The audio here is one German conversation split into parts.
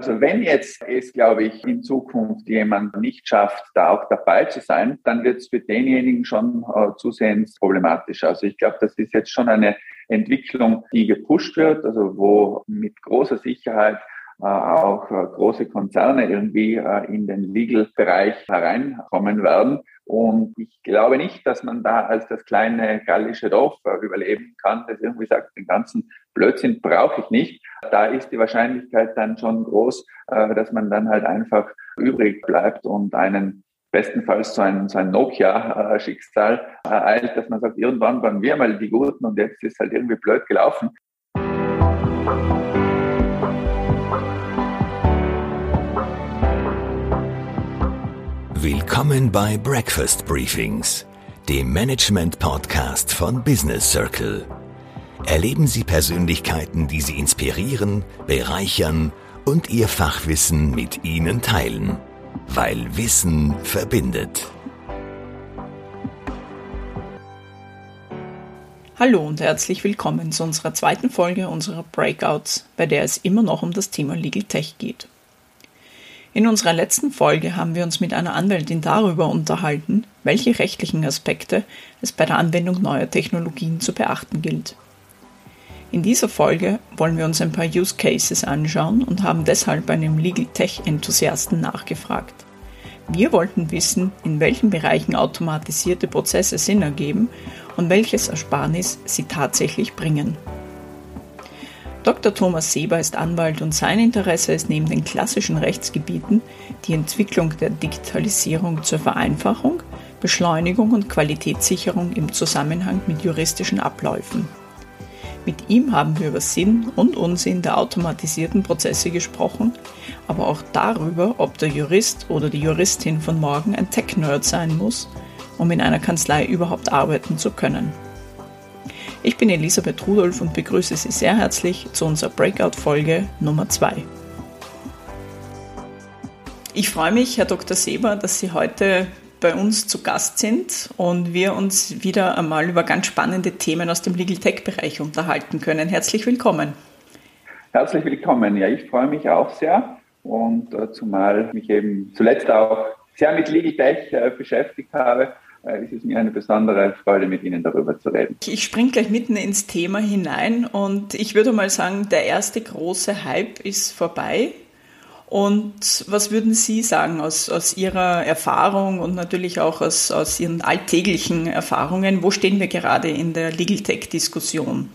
Also wenn jetzt es, glaube ich, in Zukunft jemand nicht schafft, da auch dabei zu sein, dann wird es für denjenigen schon äh, zusehends problematisch. Also ich glaube, das ist jetzt schon eine Entwicklung, die gepusht wird, also wo mit großer Sicherheit äh, auch äh, große Konzerne irgendwie äh, in den Legal-Bereich hereinkommen werden. Und ich glaube nicht, dass man da als das kleine gallische Dorf überleben kann, das irgendwie sagt, den ganzen Blödsinn brauche ich nicht. Da ist die Wahrscheinlichkeit dann schon groß, dass man dann halt einfach übrig bleibt und einen bestenfalls so ein, so ein Nokia-Schicksal ereilt, dass man sagt, irgendwann waren wir mal die Guten und jetzt ist halt irgendwie blöd gelaufen. Willkommen bei Breakfast Briefings, dem Management-Podcast von Business Circle. Erleben Sie Persönlichkeiten, die Sie inspirieren, bereichern und Ihr Fachwissen mit Ihnen teilen, weil Wissen verbindet. Hallo und herzlich willkommen zu unserer zweiten Folge unserer Breakouts, bei der es immer noch um das Thema Legal Tech geht. In unserer letzten Folge haben wir uns mit einer Anwältin darüber unterhalten, welche rechtlichen Aspekte es bei der Anwendung neuer Technologien zu beachten gilt. In dieser Folge wollen wir uns ein paar Use Cases anschauen und haben deshalb einem Legal Tech Enthusiasten nachgefragt. Wir wollten wissen, in welchen Bereichen automatisierte Prozesse Sinn ergeben und welches Ersparnis sie tatsächlich bringen. Dr. Thomas Seber ist Anwalt und sein Interesse ist neben den klassischen Rechtsgebieten die Entwicklung der Digitalisierung zur Vereinfachung, Beschleunigung und Qualitätssicherung im Zusammenhang mit juristischen Abläufen. Mit ihm haben wir über Sinn und Unsinn der automatisierten Prozesse gesprochen, aber auch darüber, ob der Jurist oder die Juristin von morgen ein Tech-Nerd sein muss, um in einer Kanzlei überhaupt arbeiten zu können. Ich bin Elisabeth Rudolph und begrüße Sie sehr herzlich zu unserer Breakout-Folge Nummer 2. Ich freue mich, Herr Dr. Seber, dass Sie heute bei uns zu Gast sind und wir uns wieder einmal über ganz spannende Themen aus dem Legal Tech-Bereich unterhalten können. Herzlich willkommen. Herzlich willkommen. Ja, ich freue mich auch sehr und äh, zumal mich eben zuletzt auch sehr mit Legal Tech äh, beschäftigt habe äh, ist es mir eine besondere Freude, mit Ihnen darüber zu reden. Ich springe gleich mitten ins Thema hinein und ich würde mal sagen, der erste große Hype ist vorbei. Und was würden Sie sagen aus, aus Ihrer Erfahrung und natürlich auch aus, aus Ihren alltäglichen Erfahrungen? Wo stehen wir gerade in der Legal Tech-Diskussion?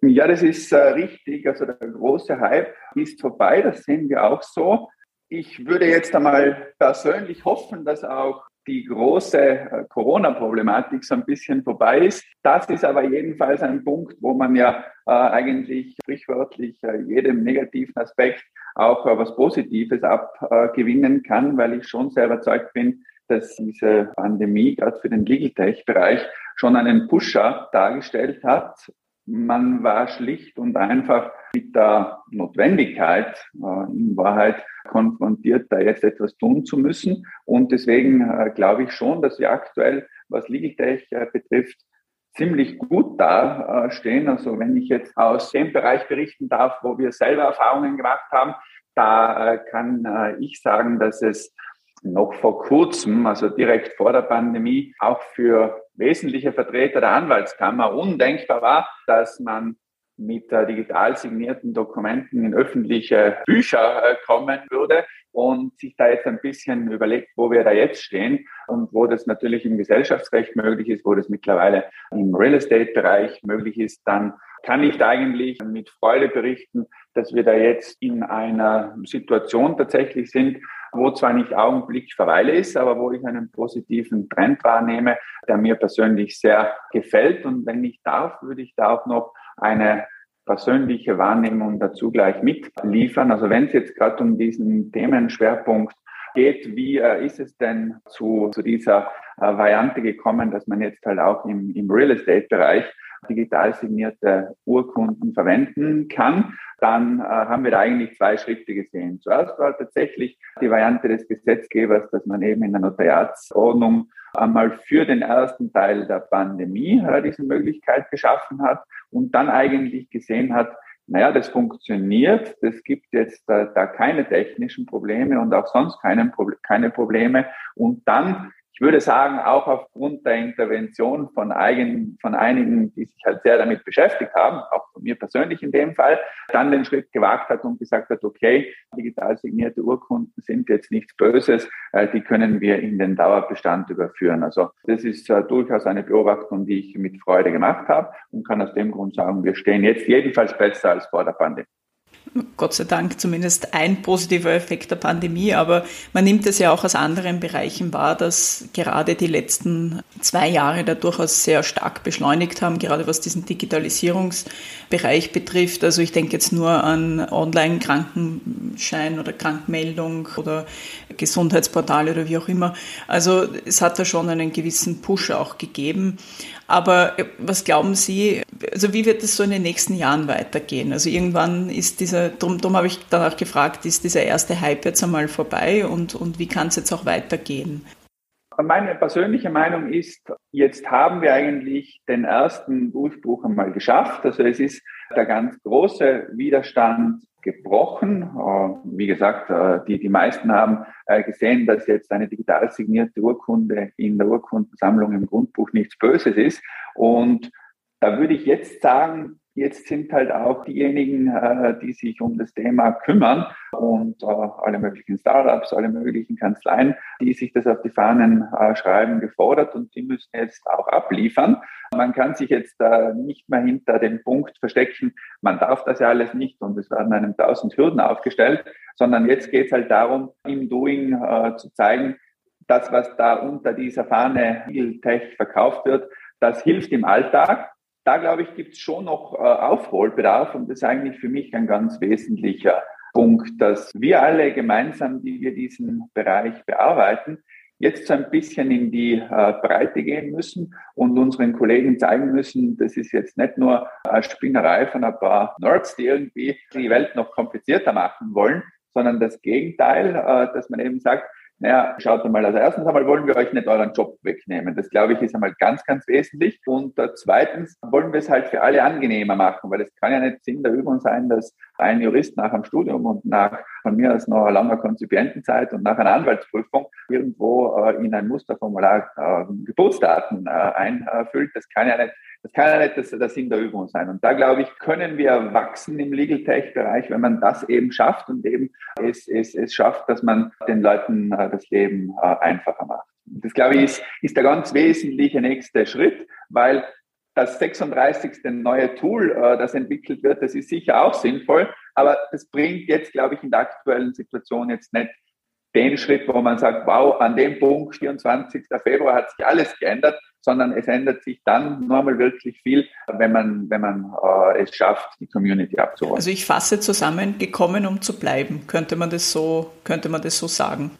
Ja, das ist äh, richtig. Also der große Hype ist vorbei, das sehen wir auch so. Ich würde jetzt einmal persönlich hoffen, dass auch die große äh, Corona-Problematik so ein bisschen vorbei ist. Das ist aber jedenfalls ein Punkt, wo man ja äh, eigentlich sprichwörtlich äh, jedem negativen Aspekt auch äh, was Positives abgewinnen kann, weil ich schon sehr überzeugt bin, dass diese Pandemie gerade für den Legal Tech-Bereich schon einen Pusher dargestellt hat. Man war schlicht und einfach mit der Notwendigkeit äh, in Wahrheit konfrontiert, da jetzt etwas tun zu müssen. Und deswegen äh, glaube ich schon, dass wir aktuell, was Legal Tech äh, betrifft, ziemlich gut da stehen. Also wenn ich jetzt aus dem Bereich berichten darf, wo wir selber Erfahrungen gemacht haben, da kann ich sagen, dass es noch vor kurzem, also direkt vor der Pandemie, auch für wesentliche Vertreter der Anwaltskammer undenkbar war, dass man mit äh, digital signierten Dokumenten in öffentliche Bücher äh, kommen würde und sich da jetzt ein bisschen überlegt, wo wir da jetzt stehen und wo das natürlich im Gesellschaftsrecht möglich ist, wo das mittlerweile im Real Estate-Bereich möglich ist, dann kann ich da eigentlich mit Freude berichten, dass wir da jetzt in einer Situation tatsächlich sind, wo zwar nicht augenblicklich Verweile ist, aber wo ich einen positiven Trend wahrnehme, der mir persönlich sehr gefällt. Und wenn ich darf, würde ich da auch noch eine persönliche Wahrnehmung dazu gleich mitliefern. Also wenn es jetzt gerade um diesen Themenschwerpunkt geht, wie äh, ist es denn zu, zu dieser äh, Variante gekommen, dass man jetzt halt auch im, im Real Estate-Bereich digital signierte Urkunden verwenden kann, dann äh, haben wir da eigentlich zwei Schritte gesehen. Zuerst war tatsächlich die Variante des Gesetzgebers, dass man eben in der Notariatsordnung einmal für den ersten Teil der Pandemie äh, diese Möglichkeit geschaffen hat und dann eigentlich gesehen hat, naja, das funktioniert, das gibt jetzt da, da keine technischen Probleme und auch sonst keine, keine Probleme. Und dann ich würde sagen, auch aufgrund der Intervention von, eigen, von einigen, die sich halt sehr damit beschäftigt haben, auch von mir persönlich in dem Fall, dann den Schritt gewagt hat und gesagt hat, okay, digital signierte Urkunden sind jetzt nichts Böses, äh, die können wir in den Dauerbestand überführen. Also das ist äh, durchaus eine Beobachtung, die ich mit Freude gemacht habe und kann aus dem Grund sagen, wir stehen jetzt jedenfalls besser als vor der Pandemie. Gott sei Dank zumindest ein positiver Effekt der Pandemie, aber man nimmt es ja auch aus anderen Bereichen wahr, dass gerade die letzten zwei Jahre da durchaus sehr stark beschleunigt haben, gerade was diesen Digitalisierungsbereich betrifft. Also ich denke jetzt nur an Online-Krankenschein oder Krankmeldung oder Gesundheitsportale oder wie auch immer. Also es hat da schon einen gewissen Push auch gegeben. Aber äh, was glauben Sie, also wie wird es so in den nächsten Jahren weitergehen? Also irgendwann ist dieser, darum, darum habe ich danach gefragt, ist dieser erste Hype jetzt einmal vorbei und, und wie kann es jetzt auch weitergehen? Meine persönliche Meinung ist, jetzt haben wir eigentlich den ersten Durchbruch einmal geschafft. Also es ist der ganz große Widerstand gebrochen. Äh, wie gesagt, äh, die, die meisten haben äh, gesehen, dass jetzt eine digital signierte Urkunde in der Urkundensammlung im Grundbuch nichts Böses ist. Und da würde ich jetzt sagen, Jetzt sind halt auch diejenigen, die sich um das Thema kümmern und alle möglichen Startups, alle möglichen Kanzleien, die sich das auf die Fahnen schreiben, gefordert und die müssen jetzt auch abliefern. Man kann sich jetzt nicht mehr hinter dem Punkt verstecken, man darf das ja alles nicht und es werden einem tausend Hürden aufgestellt, sondern jetzt geht es halt darum, im Doing zu zeigen, das, was da unter dieser Fahne Tech verkauft wird, das hilft im Alltag. Da glaube ich, gibt es schon noch äh, Aufholbedarf und das ist eigentlich für mich ein ganz wesentlicher Punkt, dass wir alle gemeinsam, die wir diesen Bereich bearbeiten, jetzt so ein bisschen in die äh, Breite gehen müssen und unseren Kollegen zeigen müssen, das ist jetzt nicht nur eine Spinnerei von ein paar Nerds, die irgendwie die Welt noch komplizierter machen wollen, sondern das Gegenteil, äh, dass man eben sagt, naja, schaut mal, also erstens einmal wollen wir euch nicht euren Job wegnehmen. Das glaube ich ist einmal ganz, ganz wesentlich. Und uh, zweitens wollen wir es halt für alle angenehmer machen, weil es kann ja nicht Sinn der Übung sein, dass ein Jurist nach dem Studium und nach von mir aus noch langer Konzipientenzeit und nach einer Anwaltsprüfung irgendwo uh, in ein Musterformular uh, Geburtsdaten einfüllt. Das kann ja nicht das kann ja nicht der Sinn der Übung sein. Und da, glaube ich, können wir wachsen im Legal Tech-Bereich, wenn man das eben schafft und eben es, es, es schafft, dass man den Leuten äh, das Leben äh, einfacher macht. Das, glaube ich, ist, ist der ganz wesentliche nächste Schritt, weil das 36. neue Tool, äh, das entwickelt wird, das ist sicher auch sinnvoll, aber das bringt jetzt, glaube ich, in der aktuellen Situation jetzt nicht den Schritt, wo man sagt, wow, an dem Punkt, 24. Februar hat sich alles geändert, sondern es ändert sich dann normal wirklich viel, wenn man, wenn man äh, es schafft, die Community abzuholen. Also ich fasse zusammen, gekommen, um zu bleiben. Könnte man das so, könnte man das so sagen?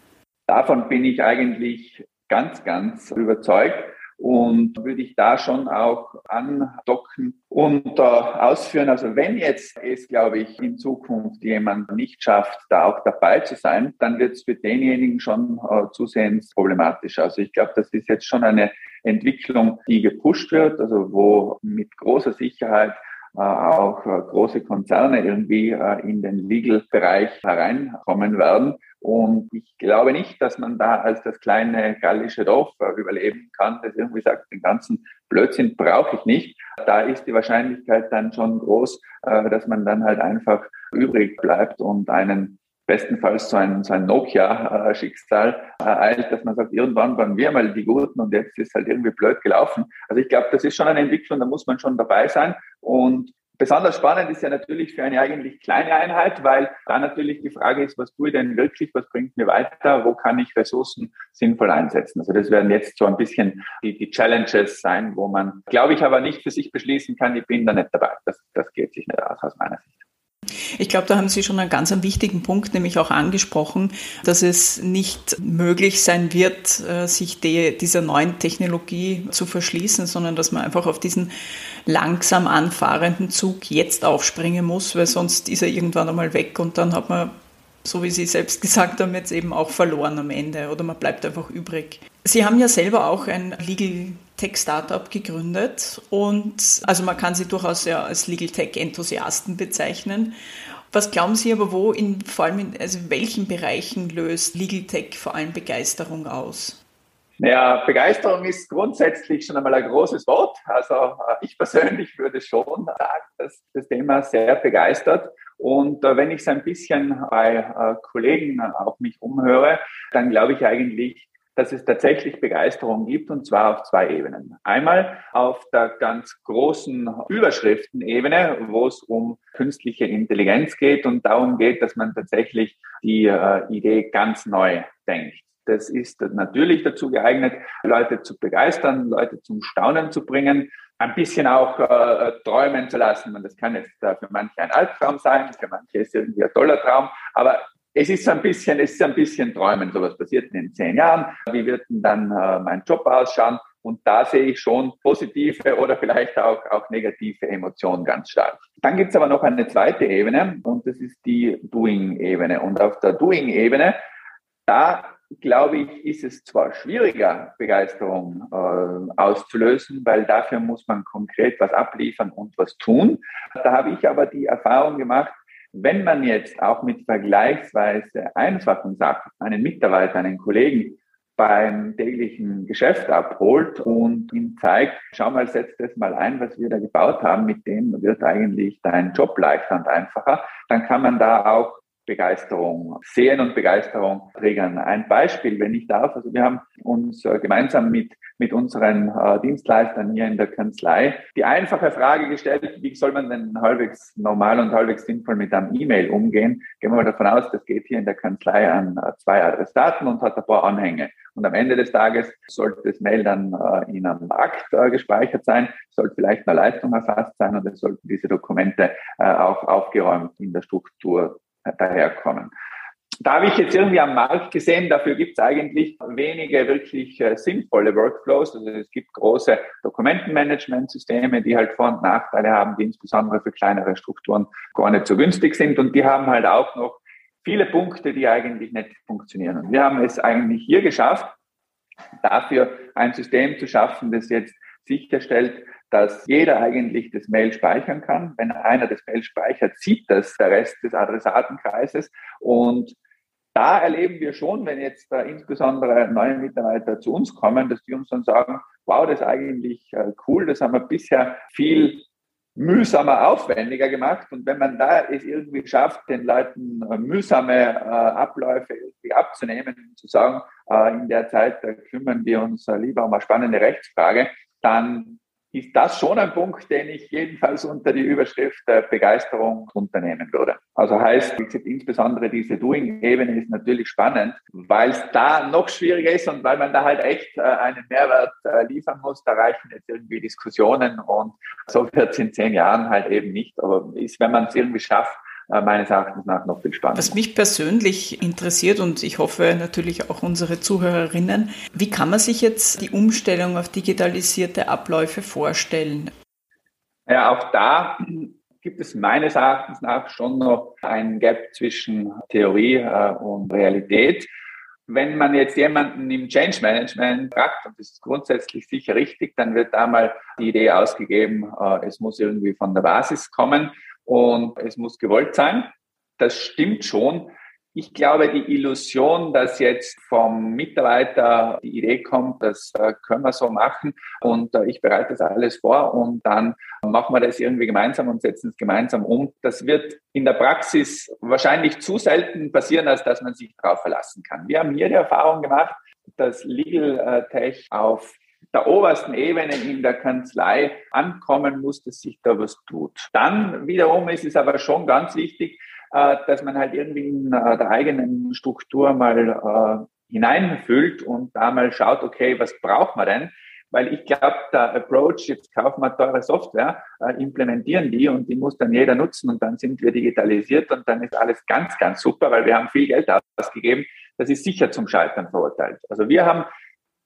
Davon bin ich eigentlich ganz, ganz überzeugt und würde ich da schon auch andocken und äh, ausführen. Also wenn jetzt es, glaube ich, in Zukunft jemand nicht schafft, da auch dabei zu sein, dann wird es für denjenigen schon äh, zusehends problematisch. Also ich glaube, das ist jetzt schon eine Entwicklung, die gepusht wird, also wo mit großer Sicherheit auch äh, große Konzerne irgendwie äh, in den Legal-Bereich hereinkommen werden. Und ich glaube nicht, dass man da als das kleine gallische Dorf überleben kann, das irgendwie sagt, den ganzen Blödsinn brauche ich nicht. Da ist die Wahrscheinlichkeit dann schon groß, dass man dann halt einfach übrig bleibt und einen bestenfalls so ein, so ein Nokia-Schicksal ereilt, dass man sagt, irgendwann waren wir mal die Guten und jetzt ist halt irgendwie blöd gelaufen. Also ich glaube, das ist schon eine Entwicklung, da muss man schon dabei sein. Und besonders spannend ist ja natürlich für eine eigentlich kleine Einheit, weil da natürlich die Frage ist, was tue ich denn wirklich, was bringt mir weiter, wo kann ich Ressourcen sinnvoll einsetzen. Also das werden jetzt so ein bisschen die, die Challenges sein, wo man, glaube ich, aber nicht für sich beschließen kann, ich bin da nicht dabei. Das, das geht sich nicht aus, aus meiner Sicht. Ich glaube, da haben Sie schon einen ganz einen wichtigen Punkt, nämlich auch angesprochen, dass es nicht möglich sein wird, äh, sich die, dieser neuen Technologie zu verschließen, sondern dass man einfach auf diesen langsam anfahrenden Zug jetzt aufspringen muss, weil sonst ist er irgendwann einmal weg und dann hat man so wie Sie selbst gesagt haben, jetzt eben auch verloren am Ende oder man bleibt einfach übrig. Sie haben ja selber auch ein Legal Tech-Startup gegründet und also man kann sie durchaus ja als Legal Tech-Enthusiasten bezeichnen. Was glauben Sie aber, wo in vor allem in also in welchen Bereichen löst Legal Tech vor allem Begeisterung aus? Naja, Begeisterung ist grundsätzlich schon einmal ein großes Wort. Also äh, ich persönlich würde schon sagen, dass das Thema sehr begeistert. Und äh, wenn ich es ein bisschen bei äh, Kollegen auf mich umhöre, dann glaube ich eigentlich, dass es tatsächlich Begeisterung gibt und zwar auf zwei Ebenen. Einmal auf der ganz großen Überschriftenebene, wo es um künstliche Intelligenz geht und darum geht, dass man tatsächlich die Idee ganz neu denkt. Das ist natürlich dazu geeignet, Leute zu begeistern, Leute zum Staunen zu bringen, ein bisschen auch äh, träumen zu lassen. Und das kann jetzt äh, für manche ein Albtraum sein, für manche ist es irgendwie ein toller Traum, aber es ist ein bisschen, es ist ein bisschen träumen. So was passiert in zehn Jahren. Wie wird denn dann äh, mein Job ausschauen? Und da sehe ich schon positive oder vielleicht auch, auch negative Emotionen ganz stark. Dann gibt es aber noch eine zweite Ebene und das ist die Doing-Ebene. Und auf der Doing-Ebene, da glaube ich, ist es zwar schwieriger, Begeisterung äh, auszulösen, weil dafür muss man konkret was abliefern und was tun. Da habe ich aber die Erfahrung gemacht, wenn man jetzt auch mit vergleichsweise einfachen Sachen einen Mitarbeiter, einen Kollegen beim täglichen Geschäft abholt und ihm zeigt, schau mal, setz das mal ein, was wir da gebaut haben, mit dem wird eigentlich dein Job leichter und einfacher, dann kann man da auch Begeisterung sehen und Begeisterung triggern. Ein Beispiel, wenn ich darf, also wir haben uns äh, gemeinsam mit, mit unseren äh, Dienstleistern hier in der Kanzlei die einfache Frage gestellt, wie soll man denn halbwegs normal und halbwegs sinnvoll mit einem E-Mail umgehen? Gehen wir mal davon aus, das geht hier in der Kanzlei an äh, zwei Adressaten und hat ein paar Anhänge. Und am Ende des Tages sollte das Mail dann äh, in einem Akt äh, gespeichert sein, sollte vielleicht eine Leistung erfasst sein und es sollten diese Dokumente äh, auch aufgeräumt in der Struktur daherkommen. Da habe ich jetzt irgendwie am Markt gesehen, dafür gibt es eigentlich wenige wirklich äh, sinnvolle Workflows. Also es gibt große Dokumentenmanagementsysteme, die halt Vor- und Nachteile haben, die insbesondere für kleinere Strukturen gar nicht so günstig sind. Und die haben halt auch noch viele Punkte, die eigentlich nicht funktionieren. Und wir haben es eigentlich hier geschafft, dafür ein System zu schaffen, das jetzt sicherstellt, dass jeder eigentlich das Mail speichern kann. Wenn einer das Mail speichert, sieht das der Rest des Adressatenkreises. Und da erleben wir schon, wenn jetzt äh, insbesondere neue Mitarbeiter zu uns kommen, dass die uns dann sagen, wow, das ist eigentlich äh, cool, das haben wir bisher viel mühsamer, aufwendiger gemacht. Und wenn man da es irgendwie schafft, den Leuten äh, mühsame äh, Abläufe irgendwie abzunehmen, zu sagen, in der Zeit kümmern wir uns lieber um eine spannende Rechtsfrage, dann ist das schon ein Punkt, den ich jedenfalls unter die Überschrift Begeisterung unternehmen würde. Also heißt, insbesondere diese Doing-Ebene ist natürlich spannend, weil es da noch schwieriger ist und weil man da halt echt äh, einen Mehrwert äh, liefern muss. Da reichen jetzt irgendwie Diskussionen und so wird es in zehn Jahren halt eben nicht. Aber ist, wenn man es irgendwie schafft, meines Erachtens nach noch viel spannender. Was mich persönlich interessiert und ich hoffe natürlich auch unsere Zuhörerinnen, wie kann man sich jetzt die Umstellung auf digitalisierte Abläufe vorstellen? Ja, auch da gibt es meines Erachtens nach schon noch ein Gap zwischen Theorie äh, und Realität. Wenn man jetzt jemanden im Change Management fragt, und das ist grundsätzlich sicher richtig, dann wird da mal die Idee ausgegeben, äh, es muss irgendwie von der Basis kommen und es muss gewollt sein. Das stimmt schon. Ich glaube, die Illusion, dass jetzt vom Mitarbeiter die Idee kommt, das äh, können wir so machen und äh, ich bereite das alles vor und dann machen wir das irgendwie gemeinsam und setzen es gemeinsam um. Das wird in der Praxis wahrscheinlich zu selten passieren, als dass man sich darauf verlassen kann. Wir haben hier die Erfahrung gemacht, dass Legal äh, Tech auf der obersten Ebene in der Kanzlei ankommen muss, dass sich da was tut. Dann wiederum ist es aber schon ganz wichtig, äh, dass man halt irgendwie in äh, der eigenen Struktur mal äh, hineinfüllt und da mal schaut, okay, was braucht man denn? Weil ich glaube, der Approach, jetzt kaufen wir teure Software, implementieren die und die muss dann jeder nutzen und dann sind wir digitalisiert und dann ist alles ganz, ganz super, weil wir haben viel Geld ausgegeben. Das ist sicher zum Scheitern verurteilt. Also wir haben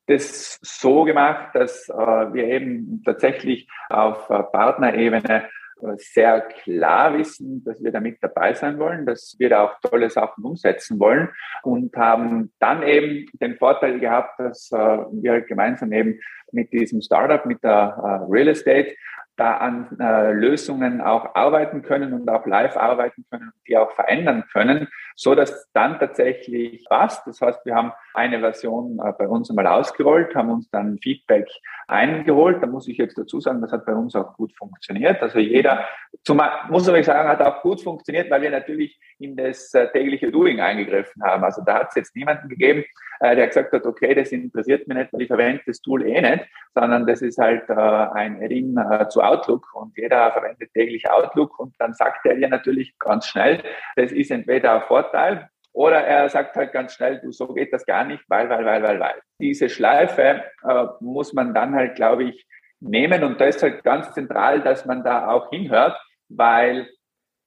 das so gemacht, dass äh, wir eben tatsächlich auf äh, Partnerebene sehr klar wissen, dass wir da mit dabei sein wollen, dass wir da auch tolle Sachen umsetzen wollen und haben dann eben den Vorteil gehabt, dass wir gemeinsam eben mit diesem Startup, mit der Real Estate da an äh, Lösungen auch arbeiten können und auch live arbeiten können und die auch verändern können, so dass dann tatsächlich passt. Das heißt, wir haben eine Version äh, bei uns einmal ausgerollt, haben uns dann Feedback eingeholt. Da muss ich jetzt dazu sagen, das hat bei uns auch gut funktioniert. Also jeder, zum, muss ich sagen, hat auch gut funktioniert, weil wir natürlich in das äh, tägliche Doing eingegriffen haben. Also da hat es jetzt niemanden gegeben, äh, der gesagt hat, okay, das interessiert mich nicht, weil ich verwende das Tool eh nicht, sondern das ist halt äh, ein Add-in äh, zu Outlook und jeder verwendet täglich Outlook und dann sagt er dir natürlich ganz schnell, das ist entweder ein Vorteil oder er sagt halt ganz schnell, du, so geht das gar nicht, weil, weil, weil, weil, weil. Diese Schleife äh, muss man dann halt, glaube ich, nehmen und da ist halt ganz zentral, dass man da auch hinhört, weil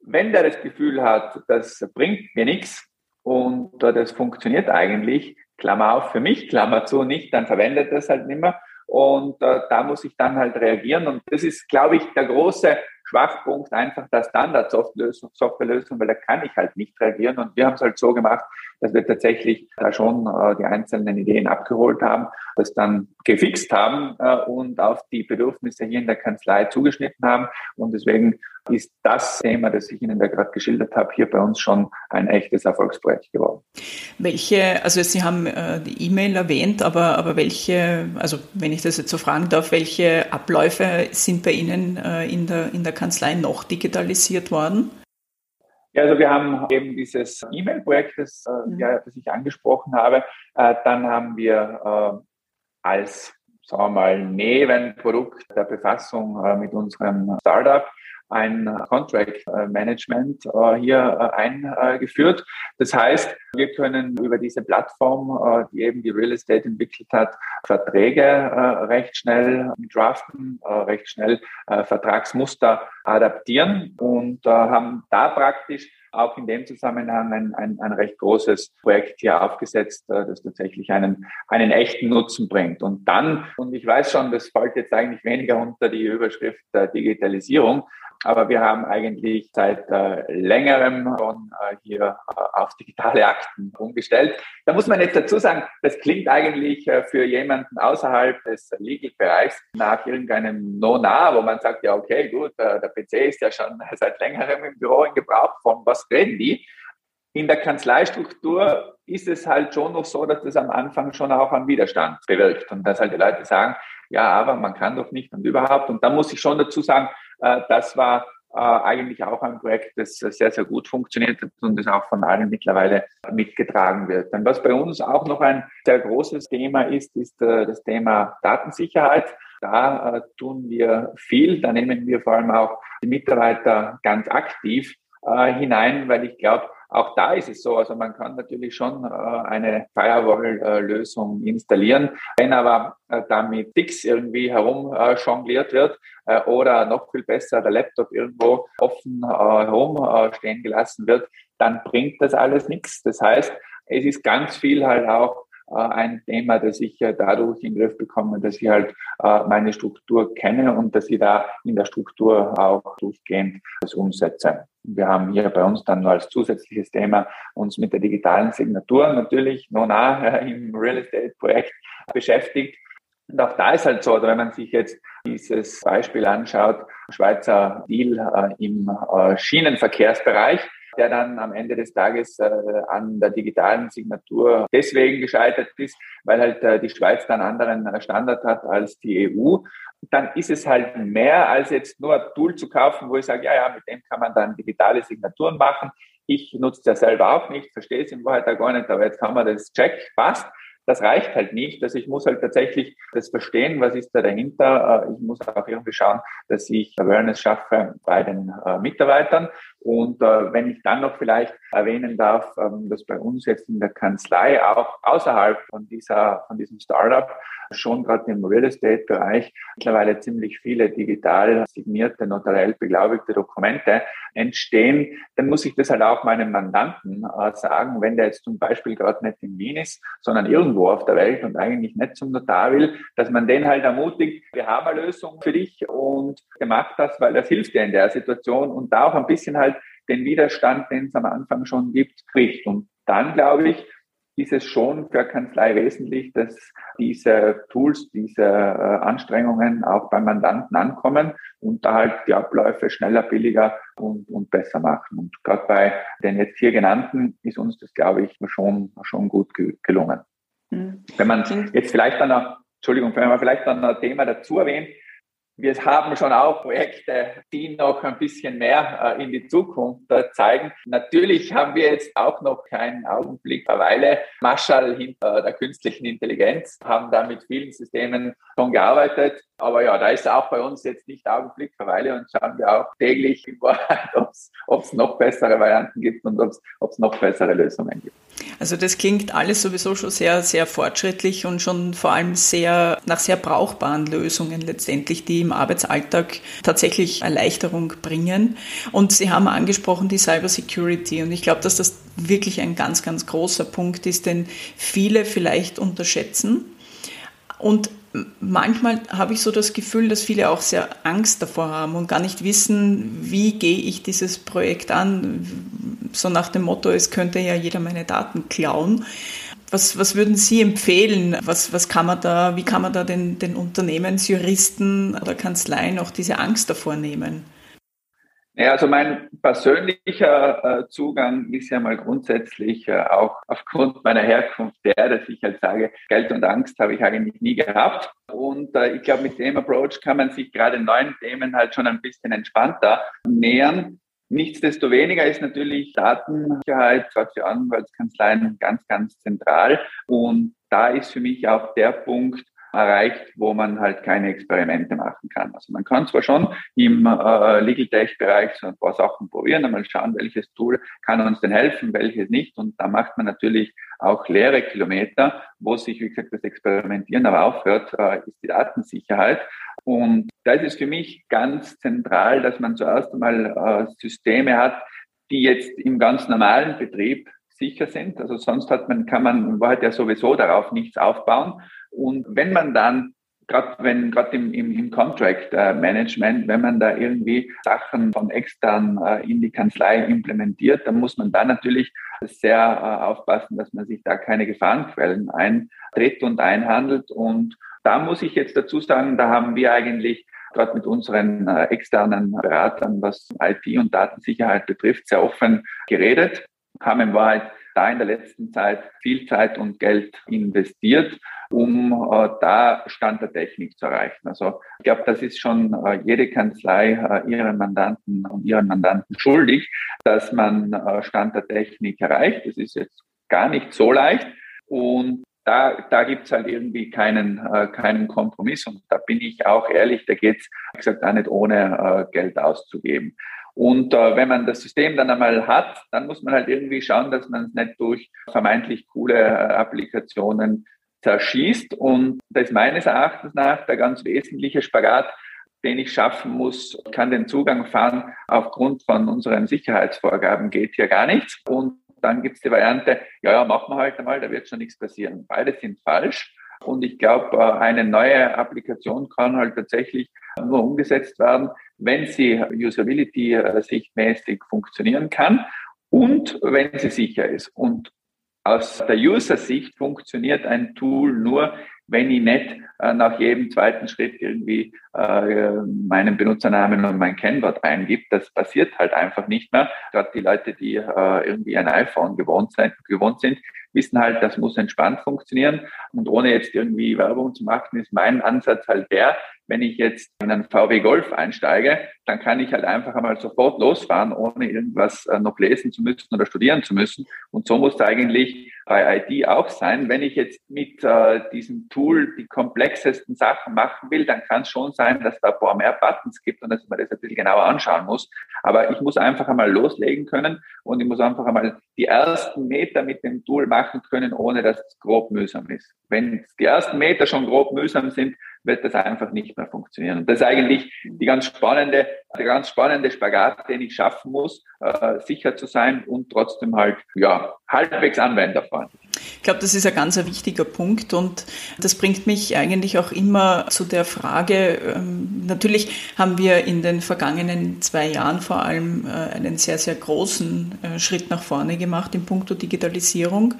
wenn der das Gefühl hat, das bringt mir nichts und das funktioniert eigentlich, Klammer auf für mich, Klammer zu nicht, dann verwendet das halt nicht mehr. Und äh, da muss ich dann halt reagieren. Und das ist, glaube ich, der große Schwachpunkt einfach der Standard-Softwarelösung, weil da kann ich halt nicht reagieren. Und wir haben es halt so gemacht, dass wir tatsächlich da schon äh, die einzelnen Ideen abgeholt haben, das dann gefixt haben äh, und auf die Bedürfnisse hier in der Kanzlei zugeschnitten haben. Und deswegen ist das Thema, das ich Ihnen da gerade geschildert habe, hier bei uns schon ein echtes Erfolgsprojekt geworden. Welche, also Sie haben äh, die E-Mail erwähnt, aber, aber welche, also wenn ich das jetzt so fragen darf, welche Abläufe sind bei Ihnen äh, in, der, in der Kanzlei noch digitalisiert worden? Ja, also wir haben eben dieses E-Mail-Projekt, das, äh, mhm. ja, das ich angesprochen habe. Dann haben wir als, sagen wir mal, Nebenprodukt der Befassung mit unserem Startup ein Contract Management äh, hier äh, eingeführt. Das heißt, wir können über diese Plattform, äh, die eben die Real Estate entwickelt hat, Verträge recht schnell draften, recht schnell Vertragsmuster adaptieren und haben da praktisch auch in dem Zusammenhang ein, ein, ein recht großes Projekt hier aufgesetzt, das tatsächlich einen, einen echten Nutzen bringt. Und dann, und ich weiß schon, das fällt jetzt eigentlich weniger unter die Überschrift der Digitalisierung, aber wir haben eigentlich seit äh, längerem schon äh, hier äh, auf digitale Akten umgestellt. Da muss man jetzt dazu sagen, das klingt eigentlich äh, für jemanden außerhalb des Legal-Bereichs nach irgendeinem No-Nah, wo man sagt, ja, okay, gut, äh, der PC ist ja schon seit längerem im Büro in Gebrauch. Von was reden die? In der Kanzleistruktur ist es halt schon noch so, dass das am Anfang schon auch einen Widerstand bewirkt und dass halt die Leute sagen, ja, aber man kann doch nicht und überhaupt. Und da muss ich schon dazu sagen, das war äh, eigentlich auch ein Projekt, das sehr, sehr gut funktioniert und das auch von allen mittlerweile mitgetragen wird. Dann was bei uns auch noch ein sehr großes Thema ist, ist äh, das Thema Datensicherheit. Da tun wir viel, da nehmen wir vor allem auch die Mitarbeiter ganz aktiv hinein, weil ich glaube, auch da ist es so, also man kann natürlich schon äh, eine Firewall-Lösung installieren. Wenn aber äh, damit Sticks irgendwie herum äh, jongliert wird äh, oder noch viel besser der Laptop irgendwo offen äh, herumstehen äh, gelassen wird, dann bringt das alles nichts. Das heißt, es ist ganz viel halt auch äh, ein Thema, das ich dadurch in den Griff bekomme, dass ich halt äh, meine Struktur kenne und dass ich da in der Struktur auch durchgehend das umsetze. Wir haben hier bei uns dann nur als zusätzliches Thema uns mit der digitalen Signatur natürlich noch nah im Real Estate Projekt beschäftigt. Und auch da ist halt so, wenn man sich jetzt dieses Beispiel anschaut, Schweizer Deal äh, im äh, Schienenverkehrsbereich, der dann am Ende des Tages äh, an der digitalen Signatur deswegen gescheitert ist, weil halt äh, die Schweiz dann anderen äh, Standard hat als die EU. Dann ist es halt mehr als jetzt nur ein Tool zu kaufen, wo ich sage, ja, ja, mit dem kann man dann digitale Signaturen machen. Ich nutze es ja selber auch nicht, verstehe es in Wahrheit auch gar nicht, aber jetzt kann man das check, passt. Das reicht halt nicht. Also ich muss halt tatsächlich das verstehen, was ist da dahinter. Äh, ich muss auch irgendwie schauen, dass ich Awareness schaffe bei den äh, Mitarbeitern. Und äh, wenn ich dann noch vielleicht erwähnen darf, ähm, dass bei uns jetzt in der Kanzlei auch außerhalb von dieser, von diesem Startup schon gerade im Real Estate Bereich mittlerweile ziemlich viele digital signierte, notariell beglaubigte Dokumente entstehen, dann muss ich das halt auch meinem Mandanten äh, sagen, wenn der jetzt zum Beispiel gerade nicht in Wien ist, sondern irgendwo auf der Welt und eigentlich nicht zum Notar will, dass man den halt ermutigt, wir haben eine Lösung für dich und gemacht das, weil das hilft dir in der Situation und da auch ein bisschen halt den Widerstand, den es am Anfang schon gibt, bricht. Und dann glaube ich, ist es schon für Kanzlei wesentlich, dass diese Tools, diese äh, Anstrengungen auch beim Mandanten ankommen und da halt die Abläufe schneller, billiger und, und besser machen. Und gerade bei den jetzt hier genannten ist uns das, glaube ich, schon, schon gut gelungen. Mhm. Wenn man jetzt vielleicht dann noch, Entschuldigung, wenn man vielleicht dann ein Thema dazu erwähnt, wir haben schon auch Projekte, die noch ein bisschen mehr äh, in die Zukunft äh, zeigen. Natürlich haben wir jetzt auch noch keinen Augenblick Weile Marshall hinter der künstlichen Intelligenz, haben da mit vielen Systemen schon gearbeitet. Aber ja, da ist auch bei uns jetzt nicht Augenblick Weile und schauen wir auch täglich ob es noch bessere Varianten gibt und ob es noch bessere Lösungen gibt. Also das klingt alles sowieso schon sehr, sehr fortschrittlich und schon vor allem sehr nach sehr brauchbaren Lösungen letztendlich, die im Arbeitsalltag tatsächlich Erleichterung bringen. Und Sie haben angesprochen die Cybersecurity und ich glaube, dass das wirklich ein ganz, ganz großer Punkt ist, den viele vielleicht unterschätzen. Und manchmal habe ich so das Gefühl, dass viele auch sehr Angst davor haben und gar nicht wissen, wie gehe ich dieses Projekt an. So nach dem Motto, es könnte ja jeder meine Daten klauen. Was, was würden Sie empfehlen? Was, was kann man da, wie kann man da den, den Unternehmensjuristen oder Kanzleien auch diese Angst davor nehmen? Ja, also mein persönlicher äh, Zugang ist ja mal grundsätzlich äh, auch aufgrund meiner Herkunft der, dass ich halt sage, Geld und Angst habe ich eigentlich nie gehabt. Und äh, ich glaube, mit dem Approach kann man sich gerade neuen Themen halt schon ein bisschen entspannter nähern. Nichtsdestoweniger ist natürlich Datensicherheit gerade für Anwaltskanzleien ganz, ganz zentral. Und da ist für mich auch der Punkt, erreicht, wo man halt keine Experimente machen kann. Also man kann zwar schon im äh, Legal Tech Bereich so ein paar Sachen probieren, einmal schauen, welches Tool kann uns denn helfen, welches nicht. Und da macht man natürlich auch leere Kilometer, wo sich, wie gesagt, das Experimentieren aber aufhört, äh, ist die Datensicherheit. Und da ist es für mich ganz zentral, dass man zuerst einmal äh, Systeme hat, die jetzt im ganz normalen Betrieb sicher sind. Also sonst hat man, kann man in Wahrheit ja sowieso darauf nichts aufbauen. Und wenn man dann gerade wenn gerade im, im, im Contract äh, Management, wenn man da irgendwie Sachen von extern äh, in die Kanzlei implementiert, dann muss man da natürlich sehr äh, aufpassen, dass man sich da keine Gefahrenquellen eintritt und einhandelt. Und da muss ich jetzt dazu sagen, da haben wir eigentlich gerade mit unseren äh, externen Beratern, was IT und Datensicherheit betrifft, sehr offen geredet, haben Wahrheit da in der letzten Zeit viel Zeit und Geld investiert, um äh, da Stand der Technik zu erreichen. Also ich glaube, das ist schon äh, jede Kanzlei äh, ihren Mandanten und ihren Mandanten schuldig, dass man äh, Stand der Technik erreicht. Das ist jetzt gar nicht so leicht. Und da, da gibt's halt irgendwie keinen, äh, keinen Kompromiss. Und da bin ich auch ehrlich, da geht's wie gesagt, auch nicht ohne äh, Geld auszugeben. Und äh, wenn man das System dann einmal hat, dann muss man halt irgendwie schauen, dass man es nicht durch vermeintlich coole äh, Applikationen zerschießt. Und das ist meines Erachtens nach der ganz wesentliche Spagat, den ich schaffen muss, kann den Zugang fahren aufgrund von unseren Sicherheitsvorgaben, geht hier gar nichts. Und dann gibt es die Variante, ja, ja, machen wir halt einmal, da wird schon nichts passieren. Beide sind falsch. Und ich glaube, äh, eine neue Applikation kann halt tatsächlich nur umgesetzt werden, wenn sie usability-sichtmäßig funktionieren kann und wenn sie sicher ist. Und aus der User-Sicht funktioniert ein Tool nur, wenn ich nicht äh, nach jedem zweiten Schritt irgendwie äh, meinen Benutzernamen und mein Kennwort eingibt. Das passiert halt einfach nicht mehr. Gerade die Leute, die äh, irgendwie ein iPhone gewohnt, sein, gewohnt sind, wissen halt, das muss entspannt funktionieren. Und ohne jetzt irgendwie Werbung zu machen, ist mein Ansatz halt der, wenn ich jetzt in einen VW Golf einsteige, dann kann ich halt einfach einmal sofort losfahren, ohne irgendwas äh, noch lesen zu müssen oder studieren zu müssen. Und so muss eigentlich bei ID auch sein. Wenn ich jetzt mit äh, diesem Tool die komplexesten Sachen machen will, dann kann es schon sein, dass da ein paar mehr Buttons gibt und dass man das ein bisschen genauer anschauen muss. Aber ich muss einfach einmal loslegen können und ich muss einfach einmal die ersten Meter mit dem Tool machen können, ohne dass es grob mühsam ist. Wenn die ersten Meter schon grob mühsam sind, wird das einfach nicht mehr funktionieren. Und das ist eigentlich die ganz spannende, der ganz spannende Spagat, den ich schaffen muss, äh, sicher zu sein und trotzdem halt, ja, halbwegs anwenderfreundlich. Ich glaube, das ist ein ganz wichtiger Punkt und das bringt mich eigentlich auch immer zu der Frage, ähm, natürlich haben wir in den vergangenen zwei Jahren vor allem äh, einen sehr, sehr großen äh, Schritt nach vorne gemacht in puncto Digitalisierung.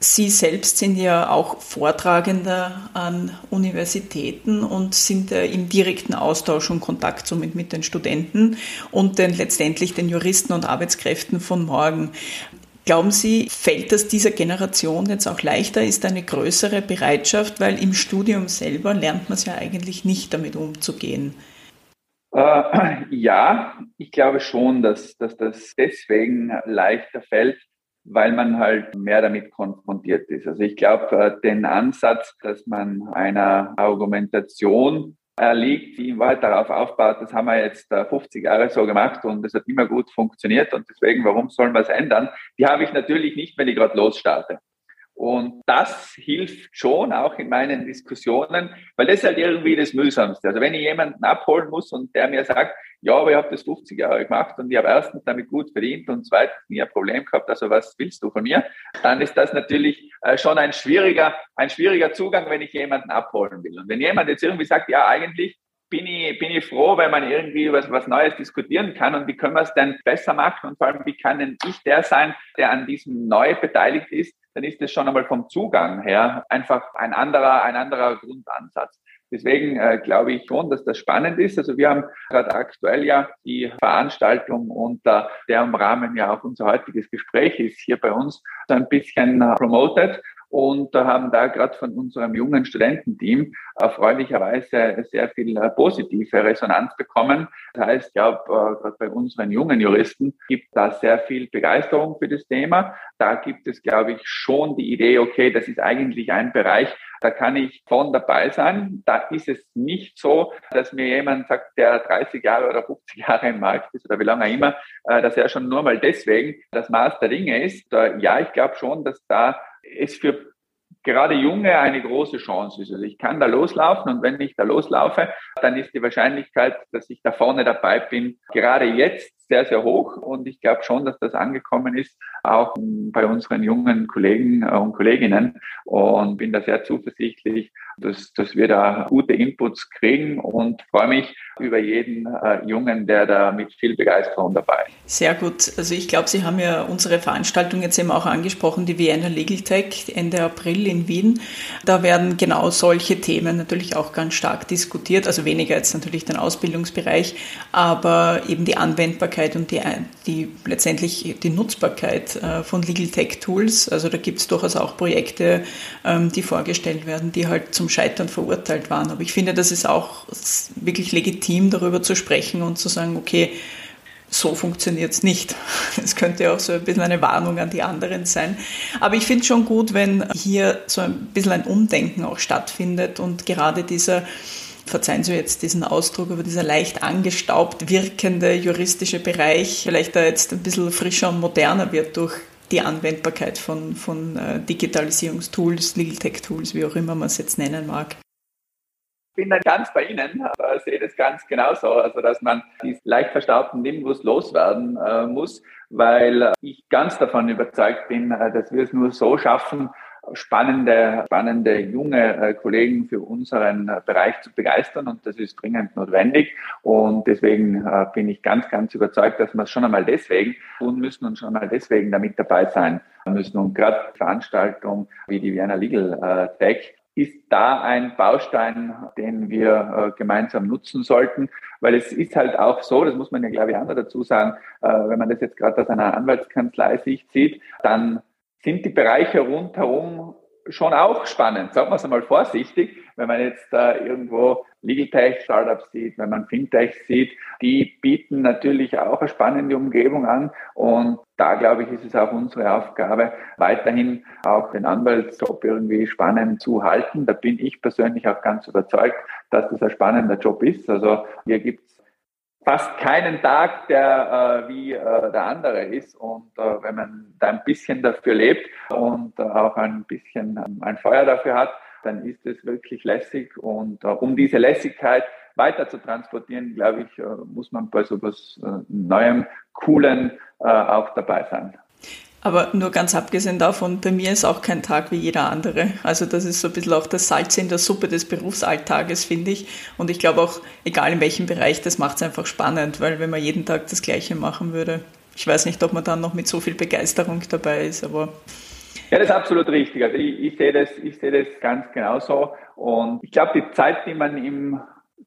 Sie selbst sind ja auch Vortragender an Universitäten und sind im direkten Austausch und Kontakt somit mit den Studenten und den, letztendlich den Juristen und Arbeitskräften von morgen. Glauben Sie, fällt das dieser Generation jetzt auch leichter? Ist eine größere Bereitschaft, weil im Studium selber lernt man es ja eigentlich nicht damit umzugehen? Äh, ja, ich glaube schon, dass, dass das deswegen leichter fällt, weil man halt mehr damit konfrontiert ist. Also ich glaube, äh, den Ansatz, dass man einer Argumentation erliegt, die in Wahrheit darauf aufbaut, das haben wir jetzt 50 äh, Jahre so gemacht und es hat immer gut funktioniert und deswegen, warum sollen wir es ändern? Die habe ich natürlich nicht, wenn ich gerade losstarte. Und das hilft schon auch in meinen Diskussionen, weil das ist halt irgendwie das Mühsamste. Also wenn ich jemanden abholen muss und der mir sagt, ja, aber ich habe das 50 Jahre gemacht und ich habe erstens damit gut verdient und zweitens nie ein Problem gehabt, also was willst du von mir? Dann ist das natürlich äh, schon ein schwieriger, ein schwieriger Zugang, wenn ich jemanden abholen will. Und wenn jemand jetzt irgendwie sagt, ja, eigentlich bin ich, bin ich froh, weil man irgendwie was, was Neues diskutieren kann und wie können wir es denn besser machen und vor allem, wie kann denn ich der sein, der an diesem neu beteiligt ist, dann ist es schon einmal vom Zugang her einfach ein anderer, ein anderer Grundansatz. Deswegen äh, glaube ich schon, dass das spannend ist. Also wir haben gerade aktuell ja die Veranstaltung unter deren Rahmen ja auch unser heutiges Gespräch ist hier bei uns so ein bisschen äh, promoted und haben da gerade von unserem jungen Studententeam erfreulicherweise sehr viel äh, positive Resonanz bekommen. Das heißt, ich glaube, äh, gerade bei unseren jungen Juristen gibt da sehr viel Begeisterung für das Thema. Da gibt es, glaube ich, schon die Idee, okay, das ist eigentlich ein Bereich, da kann ich von dabei sein. Da ist es nicht so, dass mir jemand sagt, der 30 Jahre oder 50 Jahre im Markt ist oder wie lange immer, äh, dass er schon nur mal deswegen das Maß der Dinge ist. Ja, ich glaube schon, dass da es für gerade Junge eine große Chance ist. Also ich kann da loslaufen und wenn ich da loslaufe, dann ist die Wahrscheinlichkeit, dass ich da vorne dabei bin, gerade jetzt sehr, sehr hoch. Und ich glaube schon, dass das angekommen ist, auch bei unseren jungen Kollegen und Kolleginnen. Und bin da sehr zuversichtlich, dass, dass wir da gute Inputs kriegen und freue mich über jeden äh, Jungen, der da mit viel Begeisterung dabei ist. Sehr gut. Also ich glaube, Sie haben ja unsere Veranstaltung jetzt eben auch angesprochen, die Vienna Legal Tech Ende April in Wien. Da werden genau solche Themen natürlich auch ganz stark diskutiert. Also weniger jetzt natürlich den Ausbildungsbereich, aber eben die Anwendbarkeit und die, die letztendlich die Nutzbarkeit äh, von Legal Tech Tools. Also da gibt es durchaus auch Projekte, ähm, die vorgestellt werden, die halt zum zum Scheitern verurteilt waren. Aber ich finde, das ist auch wirklich legitim, darüber zu sprechen und zu sagen, okay, so funktioniert es nicht. Es könnte auch so ein bisschen eine Warnung an die anderen sein. Aber ich finde es schon gut, wenn hier so ein bisschen ein Umdenken auch stattfindet und gerade dieser, verzeihen Sie jetzt diesen Ausdruck, aber dieser leicht angestaubt wirkende juristische Bereich vielleicht da jetzt ein bisschen frischer und moderner wird durch die Anwendbarkeit von, von äh, Digitalisierungstools, Legal Tech Tools, wie auch immer man es jetzt nennen mag. Ich bin dann ganz bei Ihnen, aber sehe das ganz genauso, also dass man diesen leicht verstaubten Nimbus loswerden äh, muss, weil ich ganz davon überzeugt bin, äh, dass wir es nur so schaffen, spannende, spannende junge äh, Kollegen für unseren äh, Bereich zu begeistern und das ist dringend notwendig. Und deswegen äh, bin ich ganz, ganz überzeugt, dass wir es schon einmal deswegen tun müssen und schon einmal deswegen damit dabei sein müssen. Und gerade Veranstaltungen wie die Vienna Legal Tech ist da ein Baustein, den wir gemeinsam nutzen sollten, weil es ist halt auch so, das muss man ja glaube ich auch noch dazu sagen, wenn man das jetzt gerade aus einer Anwaltskanzlei Sicht sieht, dann sind die Bereiche rundherum schon auch spannend, sagen wir es einmal vorsichtig, wenn man jetzt äh, irgendwo Legal Tech Startups sieht, wenn man Fintech sieht, die bieten natürlich auch eine spannende Umgebung an und da glaube ich, ist es auch unsere Aufgabe, weiterhin auch den Anwaltsjob irgendwie spannend zu halten. Da bin ich persönlich auch ganz überzeugt, dass das ein spannender Job ist. Also hier gibt es fast keinen Tag, der äh, wie äh, der andere ist. Und äh, wenn man da ein bisschen dafür lebt und äh, auch ein bisschen ähm, ein Feuer dafür hat, dann ist es wirklich lässig. Und äh, um diese Lässigkeit weiter zu transportieren, glaube ich, äh, muss man bei so etwas Neuem, Coolen auch dabei sein. Aber nur ganz abgesehen davon, bei mir ist auch kein Tag wie jeder andere. Also das ist so ein bisschen auch das Salz in der Suppe des Berufsalltages, finde ich. Und ich glaube auch, egal in welchem Bereich, das macht es einfach spannend, weil wenn man jeden Tag das Gleiche machen würde, ich weiß nicht, ob man dann noch mit so viel Begeisterung dabei ist, aber ja, das ist absolut richtig. Also ich, ich sehe das, ich sehe das ganz genauso. Und ich glaube, die Zeit, die man im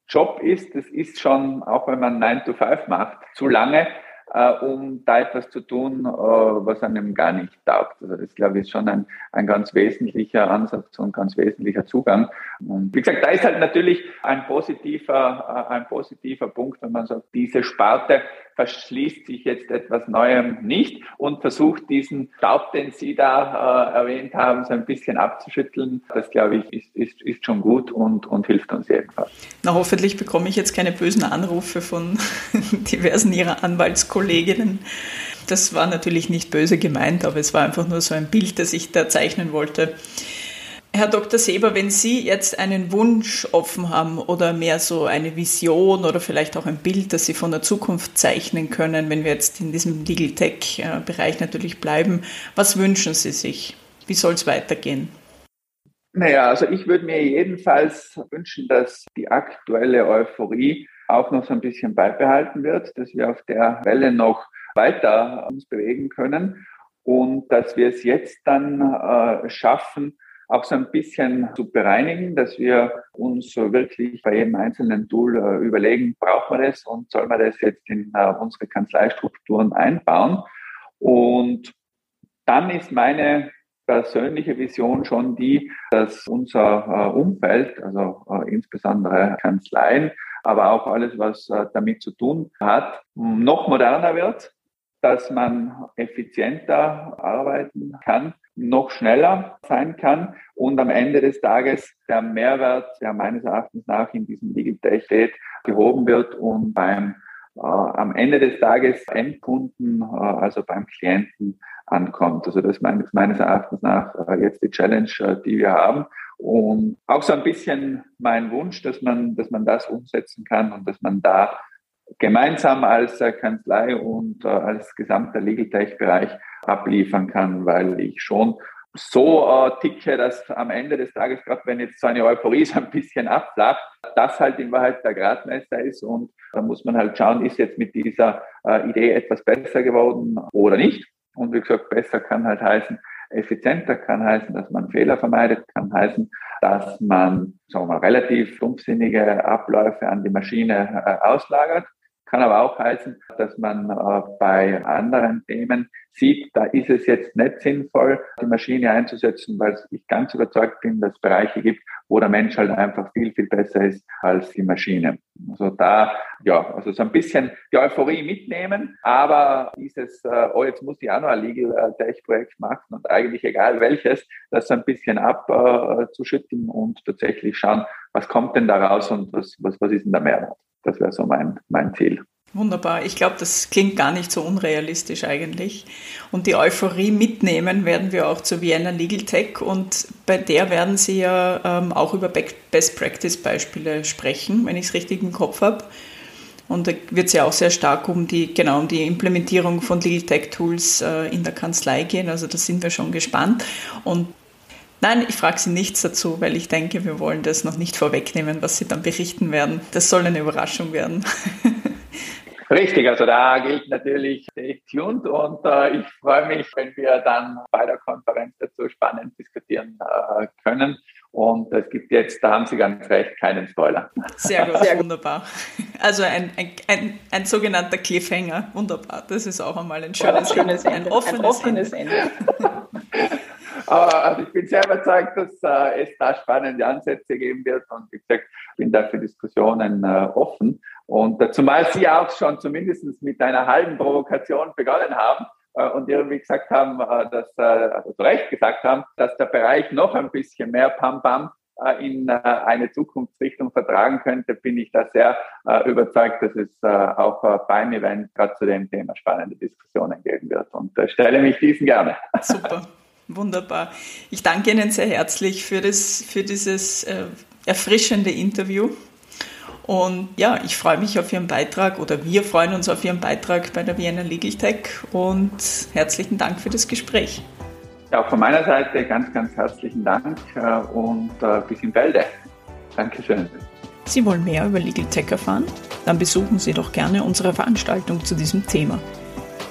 Job ist, das ist schon, auch wenn man 9 to 5 macht, zu lange äh, um da etwas zu tun, äh, was einem gar nicht taugt. Also das, glaube ich, ist schon ein, ein ganz wesentlicher Ansatz und ganz wesentlicher Zugang. Und wie gesagt, da ist halt natürlich ein positiver, äh, ein positiver Punkt, wenn man sagt, diese Sparte verschließt sich jetzt etwas Neuem nicht und versucht diesen Staub, den Sie da äh, erwähnt haben, so ein bisschen abzuschütteln. Das, glaube ich, ist, ist, ist schon gut und, und hilft uns jedenfalls. Na, hoffentlich bekomme ich jetzt keine bösen Anrufe von diversen Ihrer Anwaltskolleginnen. Das war natürlich nicht böse gemeint, aber es war einfach nur so ein Bild, das ich da zeichnen wollte. Herr Dr. Seber, wenn Sie jetzt einen Wunsch offen haben oder mehr so eine Vision oder vielleicht auch ein Bild, das Sie von der Zukunft zeichnen können, wenn wir jetzt in diesem Legal Tech-Bereich natürlich bleiben, was wünschen Sie sich? Wie soll es weitergehen? Naja, also ich würde mir jedenfalls wünschen, dass die aktuelle Euphorie auch noch so ein bisschen beibehalten wird, dass wir auf der Welle noch weiter uns bewegen können und dass wir es jetzt dann äh, schaffen, auch so ein bisschen zu bereinigen, dass wir uns wirklich bei jedem einzelnen Tool äh, überlegen, brauchen wir das und soll man das jetzt in äh, unsere Kanzleistrukturen einbauen. Und dann ist meine persönliche Vision schon die, dass unser äh, Umfeld, also insbesondere Kanzleien, aber auch alles, was damit zu tun hat, noch moderner wird, dass man effizienter arbeiten kann, noch schneller sein kann und am Ende des Tages der Mehrwert, der meines Erachtens nach in diesem Digital steht, gehoben wird und beim äh, am Ende des Tages Endkunden, äh, also beim Klienten ankommt. Also das ist meines, Erachtens nach äh, jetzt die Challenge, äh, die wir haben. Und auch so ein bisschen mein Wunsch, dass man, dass man das umsetzen kann und dass man da gemeinsam als äh, Kanzlei und äh, als gesamter Legal Tech Bereich abliefern kann, weil ich schon so äh, ticke, dass am Ende des Tages, gerade wenn jetzt so eine Euphorie so ein bisschen abflacht, das halt in Wahrheit der Gradmeister ist und da muss man halt schauen, ist jetzt mit dieser äh, Idee etwas besser geworden oder nicht. Und wie gesagt, besser kann halt heißen, effizienter kann heißen, dass man Fehler vermeidet, kann heißen, dass man sagen wir mal, relativ stumpfsinnige Abläufe an die Maschine äh, auslagert. Kann aber auch heißen, dass man äh, bei anderen Themen sieht, da ist es jetzt nicht sinnvoll, die Maschine einzusetzen, weil ich ganz überzeugt bin, dass es Bereiche gibt, wo der Mensch halt einfach viel, viel besser ist als die Maschine. Also da, ja, also so ein bisschen die Euphorie mitnehmen, aber dieses, äh, oh, jetzt muss ich auch noch ein Legal Tech Projekt machen und eigentlich egal welches, das so ein bisschen abzuschütteln und tatsächlich schauen, was kommt denn da raus und was, was, was ist denn der Mehrwert? Das wäre so mein, mein Ziel. Wunderbar. Ich glaube, das klingt gar nicht so unrealistisch eigentlich. Und die Euphorie mitnehmen werden wir auch zur Vienna Legal Tech und bei der werden Sie ja ähm, auch über Best Practice Beispiele sprechen, wenn ich es richtig im Kopf habe. Und da wird es ja auch sehr stark um die, genau, um die Implementierung von Legal Tech Tools äh, in der Kanzlei gehen. Also da sind wir schon gespannt. Und Nein, ich frage Sie nichts dazu, weil ich denke, wir wollen das noch nicht vorwegnehmen, was Sie dann berichten werden. Das soll eine Überraschung werden. Richtig, also da gilt natürlich stay tuned und äh, ich freue mich, wenn wir dann bei der Konferenz dazu spannend diskutieren äh, können. Und es gibt jetzt, da haben Sie ganz recht, keinen Spoiler. Sehr gut, sehr wunderbar. Also ein, ein, ein, ein, sogenannter Cliffhanger, wunderbar. Das ist auch einmal ein schönes, schönes Ende, ein offenes, ein offenes Ende. Ende. Aber also ich bin sehr überzeugt, dass äh, es da spannende Ansätze geben wird und wie gesagt, bin da für Diskussionen äh, offen. Und äh, zumal Sie auch schon zumindest mit einer halben Provokation begonnen haben, äh, und irgendwie gesagt haben, äh, dass, äh, also zu Recht gesagt haben, dass der Bereich noch ein bisschen mehr Pam-Pam in eine Zukunftsrichtung vertragen könnte, bin ich da sehr überzeugt, dass es auch beim Event gerade zu dem Thema spannende Diskussionen geben wird und stelle mich diesen gerne. Super. Wunderbar. Ich danke Ihnen sehr herzlich für, das, für dieses äh, erfrischende Interview. Und ja, ich freue mich auf Ihren Beitrag oder wir freuen uns auf Ihren Beitrag bei der Vienna Legal Tech und herzlichen Dank für das Gespräch. Ja, auch von meiner Seite ganz, ganz herzlichen Dank äh, und äh, bis in Bälde. Dankeschön. Sie wollen mehr über Legal Tech erfahren? Dann besuchen Sie doch gerne unsere Veranstaltung zu diesem Thema.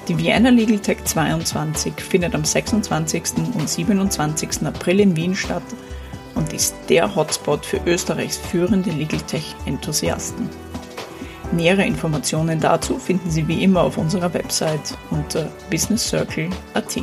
Die Vienna Legal Tech 22 findet am 26. und 27. April in Wien statt und ist der Hotspot für Österreichs führende Legal Tech-Enthusiasten. Nähere Informationen dazu finden Sie wie immer auf unserer Website unter businesscircle.at.